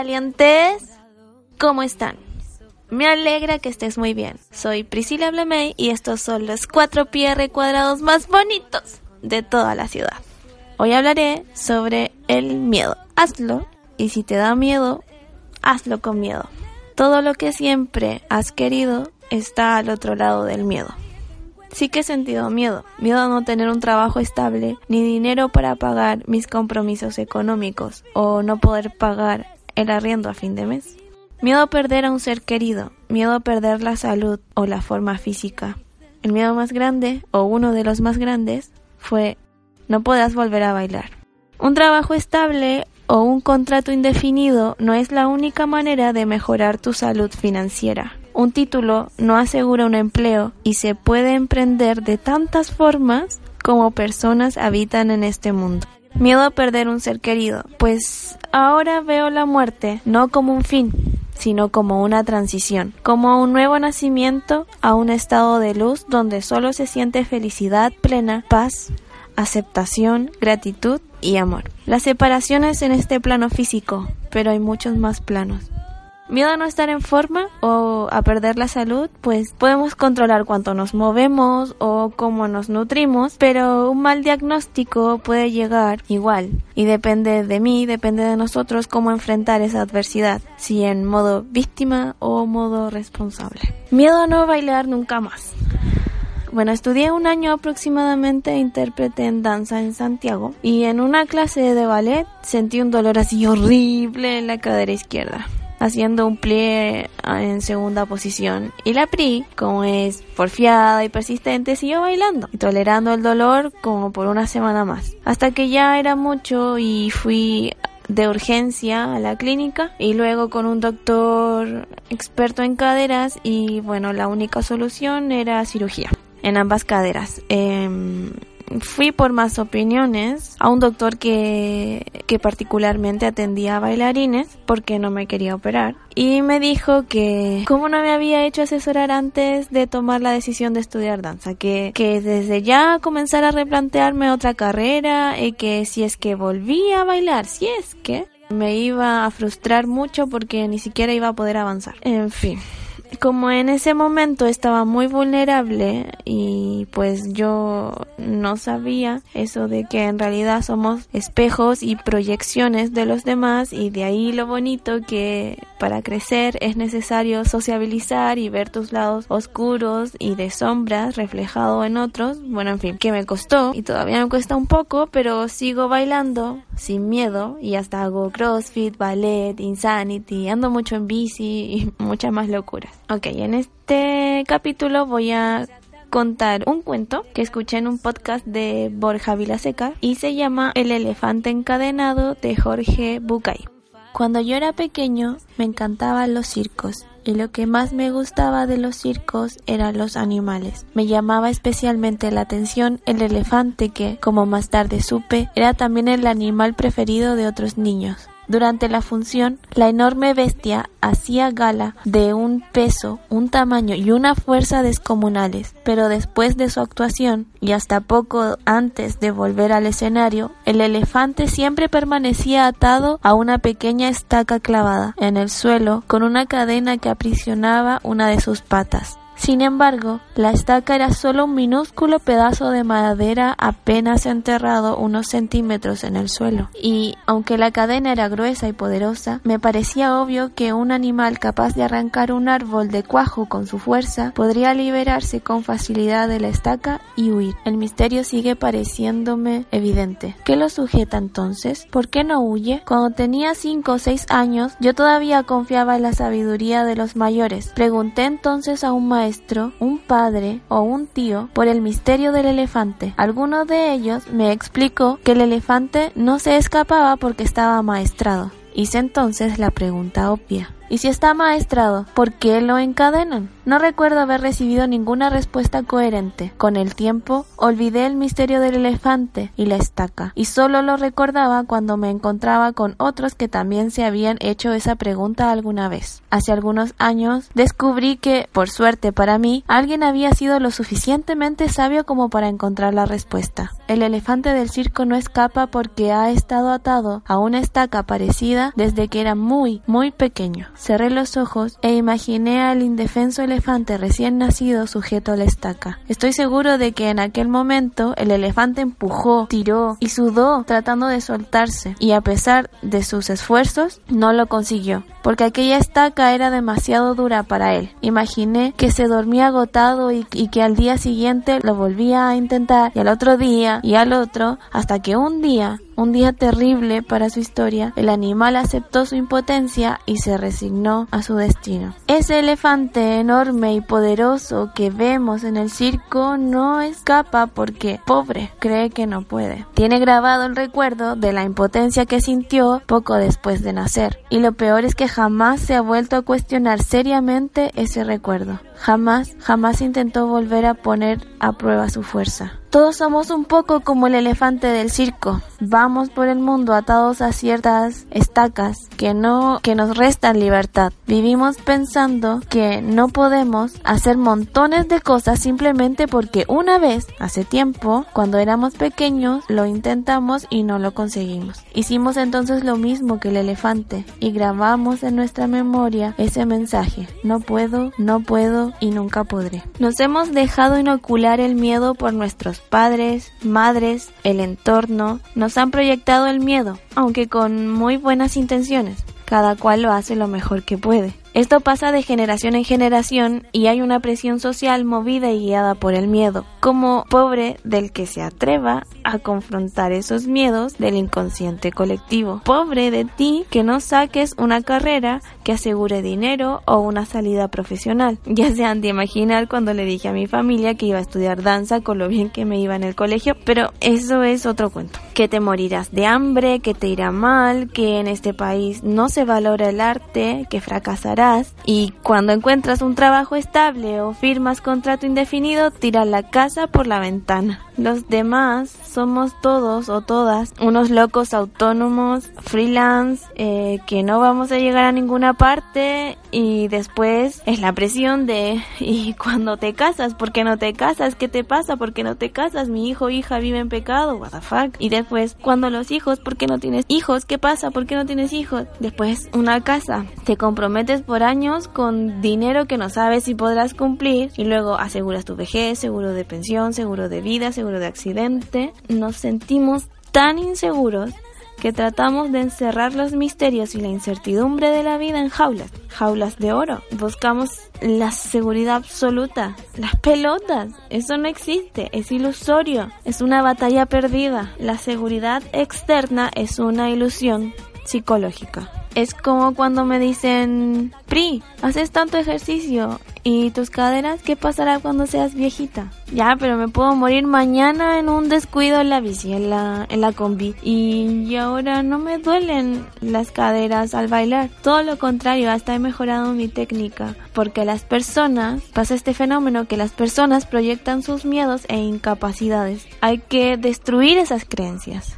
Valientes. ¿Cómo están? Me alegra que estés muy bien. Soy Priscila Blemey y estos son los 4 PR cuadrados más bonitos de toda la ciudad. Hoy hablaré sobre el miedo. Hazlo y si te da miedo, hazlo con miedo. Todo lo que siempre has querido está al otro lado del miedo. Sí que he sentido miedo, miedo a no tener un trabajo estable, ni dinero para pagar mis compromisos económicos o no poder pagar el arriendo a fin de mes. Miedo a perder a un ser querido, miedo a perder la salud o la forma física. El miedo más grande, o uno de los más grandes, fue no podrás volver a bailar. Un trabajo estable o un contrato indefinido no es la única manera de mejorar tu salud financiera. Un título no asegura un empleo y se puede emprender de tantas formas como personas habitan en este mundo. Miedo a perder un ser querido, pues ahora veo la muerte no como un fin, sino como una transición, como un nuevo nacimiento a un estado de luz donde solo se siente felicidad plena, paz, aceptación, gratitud y amor. La separación es en este plano físico, pero hay muchos más planos. Miedo a no estar en forma o a perder la salud, pues podemos controlar cuánto nos movemos o cómo nos nutrimos, pero un mal diagnóstico puede llegar igual y depende de mí, depende de nosotros cómo enfrentar esa adversidad, si en modo víctima o modo responsable. Miedo a no bailar nunca más. Bueno, estudié un año aproximadamente intérprete en danza en Santiago y en una clase de ballet sentí un dolor así horrible en la cadera izquierda haciendo un plie en segunda posición. Y la PRI, como es porfiada y persistente, siguió bailando y tolerando el dolor como por una semana más. Hasta que ya era mucho y fui de urgencia a la clínica y luego con un doctor experto en caderas y bueno, la única solución era cirugía en ambas caderas. Eh, fui por más opiniones a un doctor que, que particularmente atendía a bailarines porque no me quería operar. Y me dijo que como no me había hecho asesorar antes de tomar la decisión de estudiar danza, que, que desde ya comenzara a replantearme otra carrera y que si es que volvía a bailar, si es que me iba a frustrar mucho porque ni siquiera iba a poder avanzar. En fin como en ese momento estaba muy vulnerable y pues yo no sabía eso de que en realidad somos espejos y proyecciones de los demás y de ahí lo bonito que para crecer es necesario sociabilizar y ver tus lados oscuros y de sombras reflejado en otros. Bueno, en fin, que me costó y todavía me cuesta un poco, pero sigo bailando sin miedo y hasta hago crossfit, ballet, insanity, ando mucho en bici y muchas más locuras. Ok, en este capítulo voy a contar un cuento que escuché en un podcast de Borja Vilaseca y se llama El elefante encadenado de Jorge Bucay. Cuando yo era pequeño me encantaban los circos y lo que más me gustaba de los circos eran los animales. Me llamaba especialmente la atención el elefante que, como más tarde supe, era también el animal preferido de otros niños. Durante la función, la enorme bestia hacía gala de un peso, un tamaño y una fuerza descomunales, pero después de su actuación, y hasta poco antes de volver al escenario, el elefante siempre permanecía atado a una pequeña estaca clavada en el suelo con una cadena que aprisionaba una de sus patas. Sin embargo, la estaca era solo un minúsculo pedazo de madera apenas enterrado unos centímetros en el suelo. Y, aunque la cadena era gruesa y poderosa, me parecía obvio que un animal capaz de arrancar un árbol de cuajo con su fuerza podría liberarse con facilidad de la estaca y huir. El misterio sigue pareciéndome evidente. ¿Qué lo sujeta entonces? ¿Por qué no huye? Cuando tenía cinco o seis años, yo todavía confiaba en la sabiduría de los mayores. Pregunté entonces a un maestro un padre o un tío por el misterio del elefante. Alguno de ellos me explicó que el elefante no se escapaba porque estaba maestrado. Hice entonces la pregunta obvia. Y si está maestrado, ¿por qué lo encadenan? No recuerdo haber recibido ninguna respuesta coherente. Con el tiempo, olvidé el misterio del elefante y la estaca, y solo lo recordaba cuando me encontraba con otros que también se habían hecho esa pregunta alguna vez. Hace algunos años descubrí que, por suerte para mí, alguien había sido lo suficientemente sabio como para encontrar la respuesta. El elefante del circo no escapa porque ha estado atado a una estaca parecida desde que era muy, muy pequeño. Cerré los ojos e imaginé al indefenso elefante recién nacido sujeto a la estaca. Estoy seguro de que en aquel momento el elefante empujó, tiró y sudó tratando de soltarse y a pesar de sus esfuerzos no lo consiguió porque aquella estaca era demasiado dura para él. Imaginé que se dormía agotado y, que al día siguiente lo volvía a intentar y al otro día y al otro hasta que un día un día terrible para su historia, el animal aceptó su impotencia y se resignó a su destino. Ese elefante enorme y poderoso que vemos en el circo no escapa porque, pobre, cree que no puede. Tiene grabado el recuerdo de la impotencia que sintió poco después de nacer. Y lo peor es que jamás se ha vuelto a cuestionar seriamente ese recuerdo. Jamás, jamás intentó volver a poner a prueba su fuerza. Todos somos un poco como el elefante del circo. Vamos por el mundo atados a ciertas estacas que no que nos restan libertad. Vivimos pensando que no podemos hacer montones de cosas simplemente porque una vez, hace tiempo, cuando éramos pequeños, lo intentamos y no lo conseguimos. Hicimos entonces lo mismo que el elefante y grabamos en nuestra memoria ese mensaje. No puedo, no puedo y nunca podré. Nos hemos dejado inocular el miedo por nuestros padres, madres, el entorno, nos han proyectado el miedo, aunque con muy buenas intenciones. Cada cual lo hace lo mejor que puede. Esto pasa de generación en generación y hay una presión social movida y guiada por el miedo, como pobre del que se atreva a confrontar esos miedos del inconsciente colectivo. Pobre de ti que no saques una carrera que asegure dinero o una salida profesional. Ya se han de imaginar cuando le dije a mi familia que iba a estudiar danza con lo bien que me iba en el colegio, pero eso es otro cuento. Que te morirás de hambre, que te irá mal, que en este país no se valora el arte, que fracasarás y cuando encuentras un trabajo estable o firmas contrato indefinido, tiras la casa por la ventana. Los demás somos todos o todas unos locos autónomos, freelance, eh, que no vamos a llegar a ninguna parte y después es la presión de y cuando te casas, ¿por qué no te casas? ¿Qué te pasa? ¿Por qué no te casas? Mi hijo o hija vive en pecado, what the fuck. Y después, cuando los hijos, ¿por qué no tienes hijos? ¿Qué pasa? ¿Por qué no tienes hijos? Después, una casa. Te comprometes por años con dinero que no sabes si podrás cumplir y luego aseguras tu vejez, seguro de pensión, seguro de vida, seguro de accidente, nos sentimos tan inseguros que tratamos de encerrar los misterios y la incertidumbre de la vida en jaulas, jaulas de oro. Buscamos la seguridad absoluta, las pelotas, eso no existe, es ilusorio, es una batalla perdida. La seguridad externa es una ilusión psicológica. Es como cuando me dicen, Pri, haces tanto ejercicio y tus caderas, ¿qué pasará cuando seas viejita? Ya, pero me puedo morir mañana en un descuido en la bici, en la, en la combi. Y, ahora no me duelen las caderas al bailar. Todo lo contrario, hasta he mejorado mi técnica. Porque las personas, pasa este fenómeno que las personas proyectan sus miedos e incapacidades. Hay que destruir esas creencias.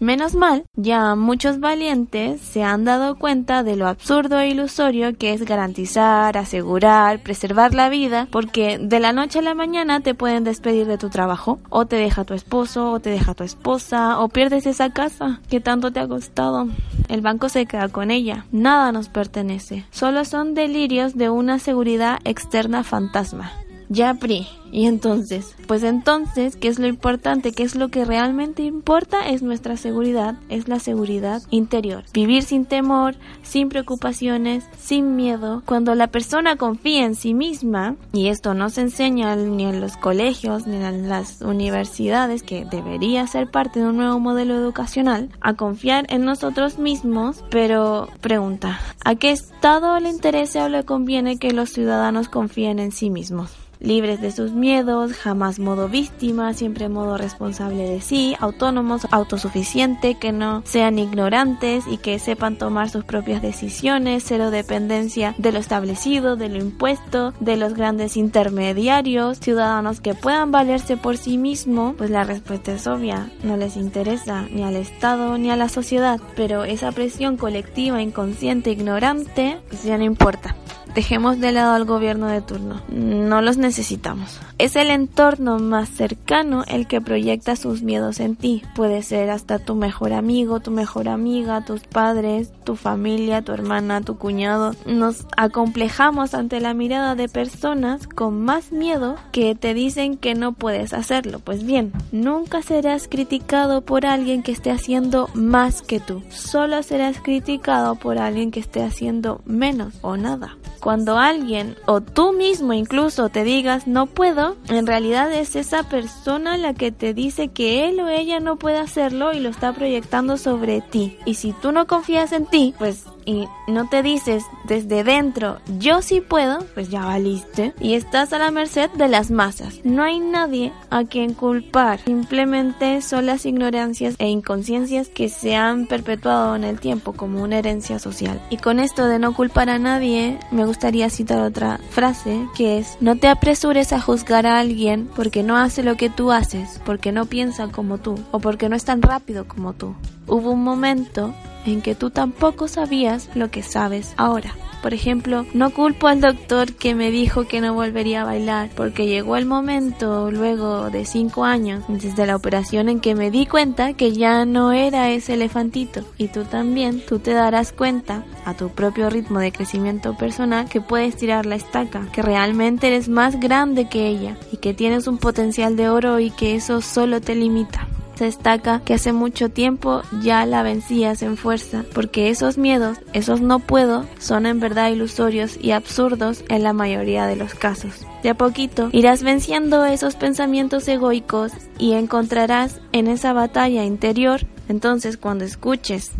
Menos mal, ya muchos valientes se han dado cuenta de lo absurdo e ilusorio que es garantizar, asegurar, preservar la vida, porque de la noche a la mañana te pueden despedir de tu trabajo, o te deja tu esposo, o te deja tu esposa, o pierdes esa casa que tanto te ha costado. El banco se queda con ella, nada nos pertenece, solo son delirios de una seguridad externa fantasma. Ya, Pri. Y entonces, pues entonces, ¿qué es lo importante? ¿Qué es lo que realmente importa? Es nuestra seguridad, es la seguridad interior. Vivir sin temor, sin preocupaciones, sin miedo. Cuando la persona confía en sí misma, y esto no se enseña ni en los colegios ni en las universidades, que debería ser parte de un nuevo modelo educacional, a confiar en nosotros mismos, pero pregunta, ¿a qué Estado le interesa o le conviene que los ciudadanos confíen en sí mismos? Libres de sus miedos, jamás modo víctima, siempre modo responsable de sí, autónomos, autosuficiente, que no sean ignorantes y que sepan tomar sus propias decisiones, cero dependencia de lo establecido, de lo impuesto, de los grandes intermediarios, ciudadanos que puedan valerse por sí mismos, pues la respuesta es obvia, no les interesa ni al Estado ni a la sociedad, pero esa presión colectiva, inconsciente, ignorante, pues ya no importa. Dejemos de lado al gobierno de turno. No los necesitamos. Es el entorno más cercano el que proyecta sus miedos en ti. Puede ser hasta tu mejor amigo, tu mejor amiga, tus padres, tu familia, tu hermana, tu cuñado. Nos acomplejamos ante la mirada de personas con más miedo que te dicen que no puedes hacerlo. Pues bien, nunca serás criticado por alguien que esté haciendo más que tú. Solo serás criticado por alguien que esté haciendo menos o nada. Cuando alguien o tú mismo incluso te digas no puedo, en realidad es esa persona la que te dice que él o ella no puede hacerlo y lo está proyectando sobre ti. Y si tú no confías en ti, pues y no te dices desde dentro yo sí puedo, pues ya valiste y estás a la merced de las masas. No hay nadie a quien culpar, simplemente son las ignorancias e inconsciencias que se han perpetuado en el tiempo como una herencia social. Y con esto de no culpar a nadie, me gustaría citar otra frase que es no te apresures a juzgar a alguien porque no hace lo que tú haces, porque no piensa como tú o porque no es tan rápido como tú. Hubo un momento en que tú tampoco sabías lo que sabes ahora. Por ejemplo, no culpo al doctor que me dijo que no volvería a bailar, porque llegó el momento, luego de cinco años, desde la operación en que me di cuenta que ya no era ese elefantito. Y tú también, tú te darás cuenta, a tu propio ritmo de crecimiento personal, que puedes tirar la estaca, que realmente eres más grande que ella, y que tienes un potencial de oro y que eso solo te limita se destaca que hace mucho tiempo ya la vencías en fuerza, porque esos miedos, esos no puedo, son en verdad ilusorios y absurdos en la mayoría de los casos. De a poquito irás venciendo esos pensamientos egoicos y encontrarás en esa batalla interior, entonces cuando escuches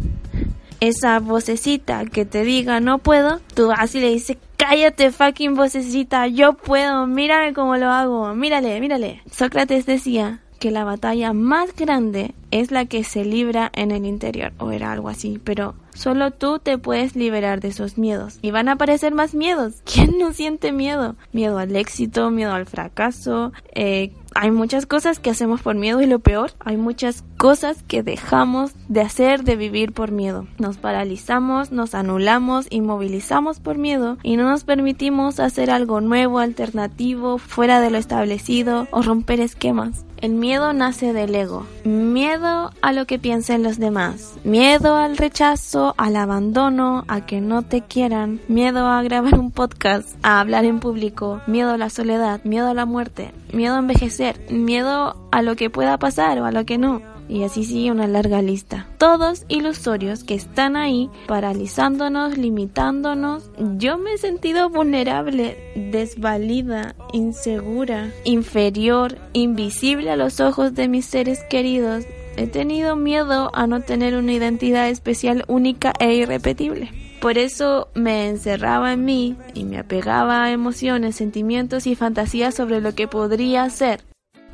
esa vocecita que te diga no puedo, tú así le dices cállate fucking vocecita, yo puedo, mírame cómo lo hago, mírale, mírale. Sócrates decía, que la batalla más grande es la que se libra en el interior, o era algo así, pero solo tú te puedes liberar de esos miedos. Y van a aparecer más miedos. ¿Quién no siente miedo? Miedo al éxito, miedo al fracaso, eh, hay muchas cosas que hacemos por miedo y lo peor, hay muchas cosas que dejamos de hacer, de vivir por miedo. Nos paralizamos, nos anulamos, inmovilizamos por miedo y no nos permitimos hacer algo nuevo, alternativo, fuera de lo establecido o romper esquemas. El miedo nace del ego. Miedo a lo que piensen los demás. Miedo al rechazo, al abandono, a que no te quieran. Miedo a grabar un podcast, a hablar en público. Miedo a la soledad. Miedo a la muerte. Miedo a envejecer. Miedo a lo que pueda pasar o a lo que no y así sigue una larga lista. Todos ilusorios que están ahí paralizándonos, limitándonos. Yo me he sentido vulnerable, desvalida, insegura, inferior, invisible a los ojos de mis seres queridos. He tenido miedo a no tener una identidad especial única e irrepetible. Por eso me encerraba en mí y me apegaba a emociones, sentimientos y fantasías sobre lo que podría ser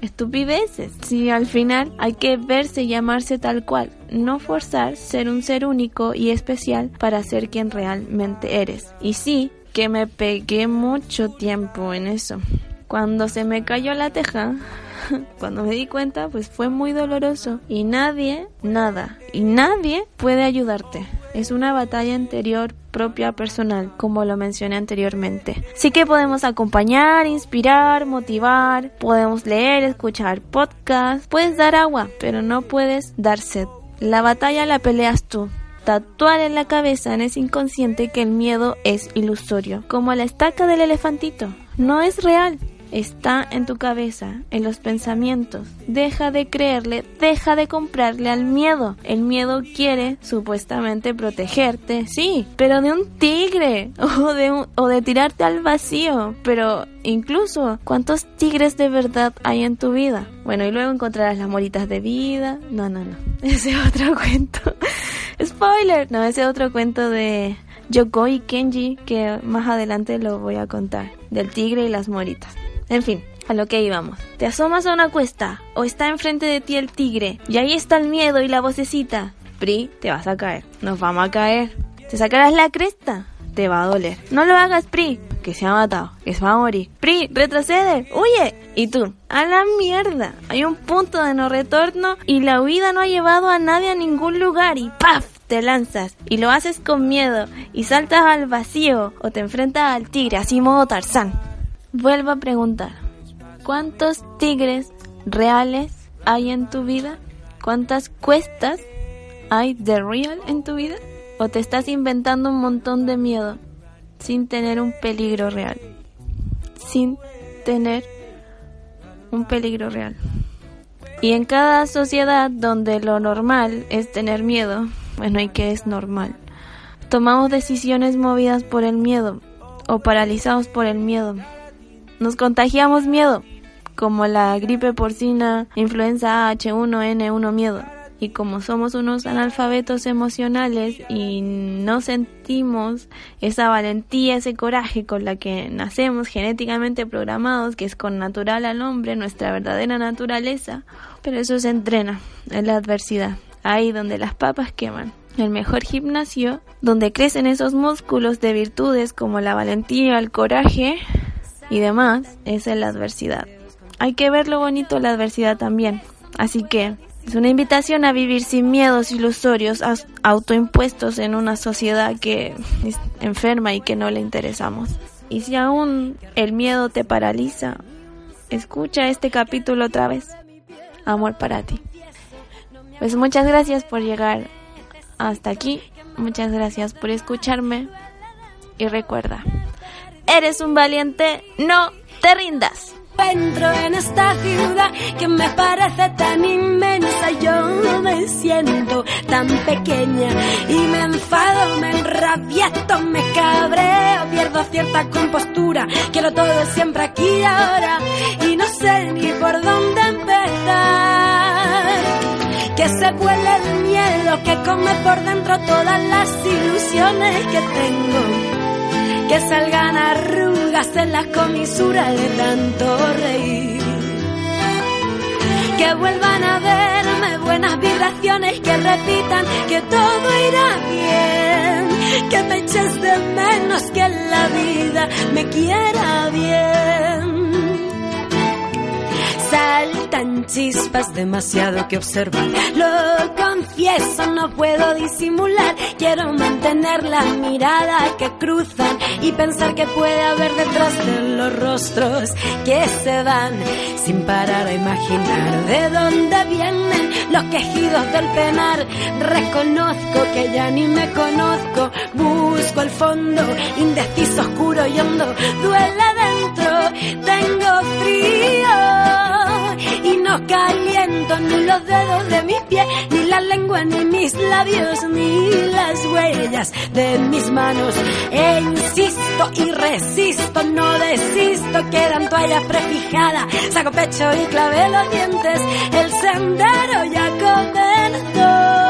estupideces. Si al final hay que verse y llamarse tal cual, no forzar ser un ser único y especial para ser quien realmente eres. Y sí, que me pegué mucho tiempo en eso. Cuando se me cayó la teja, cuando me di cuenta, pues fue muy doloroso. Y nadie, nada, y nadie puede ayudarte. Es una batalla interior propia personal, como lo mencioné anteriormente. Sí que podemos acompañar, inspirar, motivar, podemos leer, escuchar podcasts, puedes dar agua, pero no puedes dar sed. La batalla la peleas tú. Tatuar en la cabeza en ese inconsciente que el miedo es ilusorio, como la estaca del elefantito. No es real, está en tu cabeza, en los pensamientos. Deja de creerle, deja de comprarle al miedo. El miedo quiere supuestamente protegerte, sí, pero de un tigre o de, o de tirarte al vacío. Pero incluso, ¿cuántos tigres de verdad hay en tu vida? Bueno, y luego encontrarás las moritas de vida. No, no, no. Ese otro cuento. Spoiler. No, ese otro cuento de Yoko y Kenji que más adelante lo voy a contar. Del tigre y las moritas. En fin, a lo que íbamos. Te asomas a una cuesta o está enfrente de ti el tigre y ahí está el miedo y la vocecita. Pri, te vas a caer. Nos vamos a caer. Te sacarás la cresta. Te va a doler. No lo hagas, Pri, que se ha matado, que se va a morir. Pri, retrocede, huye. Y tú, a la mierda. Hay un punto de no retorno y la huida no ha llevado a nadie a ningún lugar y ¡paf! te lanzas y lo haces con miedo y saltas al vacío o te enfrentas al tigre, así modo Tarzán. Vuelvo a preguntar, ¿cuántos tigres reales hay en tu vida? ¿Cuántas cuestas hay de real en tu vida? ¿O te estás inventando un montón de miedo sin tener un peligro real? Sin tener un peligro real. Y en cada sociedad donde lo normal es tener miedo, bueno, ¿y qué es normal? Tomamos decisiones movidas por el miedo o paralizados por el miedo. Nos contagiamos miedo, como la gripe porcina, influenza H1N1 miedo. Y como somos unos analfabetos emocionales y no sentimos esa valentía, ese coraje con la que nacemos genéticamente programados, que es con natural al hombre, nuestra verdadera naturaleza, pero eso se entrena en la adversidad ahí donde las papas queman. El mejor gimnasio, donde crecen esos músculos de virtudes como la valentía, el coraje y demás, es la adversidad. Hay que ver lo bonito de la adversidad también. Así que es una invitación a vivir sin miedos ilusorios autoimpuestos en una sociedad que es enferma y que no le interesamos. Y si aún el miedo te paraliza, escucha este capítulo otra vez. Amor para ti. Pues muchas gracias por llegar hasta aquí. Muchas gracias por escucharme. Y recuerda, eres un valiente, no te rindas. Entro en esta ciudad que me parece tan inmensa, yo me siento tan pequeña y me enfado, me enrabieto, me cabreo, pierdo cierta compostura, quiero todo siempre aquí y ahora y no sé ni por dónde empezar que se vuele el miedo que come por dentro todas las ilusiones que tengo, que salgan arrugas en las comisuras de tanto reír, que vuelvan a verme buenas vibraciones que repitan que todo irá bien, que me eches de menos que la vida me quiera bien saltan chispas demasiado que observar. Lo confieso, no puedo disimular. Quiero mantener la mirada que cruzan y pensar que puede haber detrás de los rostros que se van sin parar a imaginar de dónde vienen los quejidos del penar. Reconozco que ya ni me conozco, busco el fondo, indeciso, oscuro y hondo. Duele dentro, tengo frío y no caliento ni los dedos de mis pies, ni la lengua, ni mis labios, ni las huellas de mis manos. E insisto y resisto, no desisto, quedan toallas prefijadas, saco pecho y clavé los dientes, el sendero ya comenzó.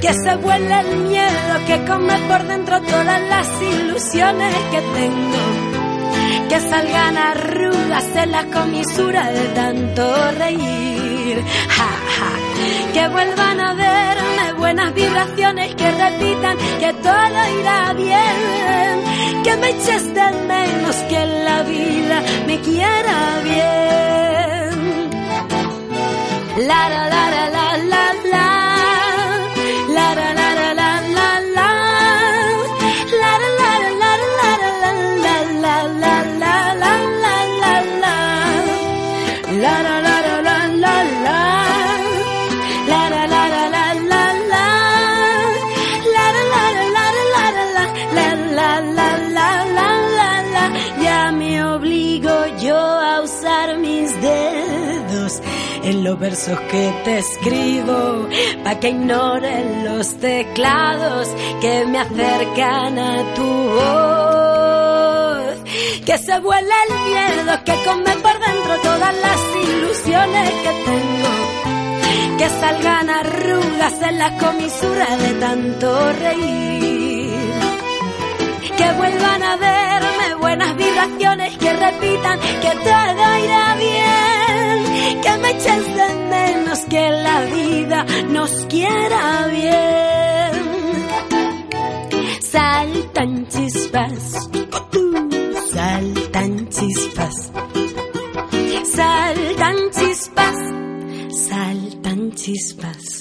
Que se vuele el miedo que come por dentro todas las ilusiones que tengo que salgan arrugas en la comisura de tanto reír. Que vuelvan a verme buenas vibraciones que repitan que todo irá bien. Que me eches de menos que la vida me quiera bien. La la la la la los versos que te escribo, pa' que ignoren los teclados que me acercan a tu voz. Que se vuela el miedo que come por dentro todas las ilusiones que tengo. Que salgan arrugas en la comisura de tanto reír. Que vuelvan a verme buenas vibraciones que repitan que todo irá bien, eches de menos que la vida nos quiera bien. Saltan chispas, saltan chispas, saltan chispas, saltan chispas.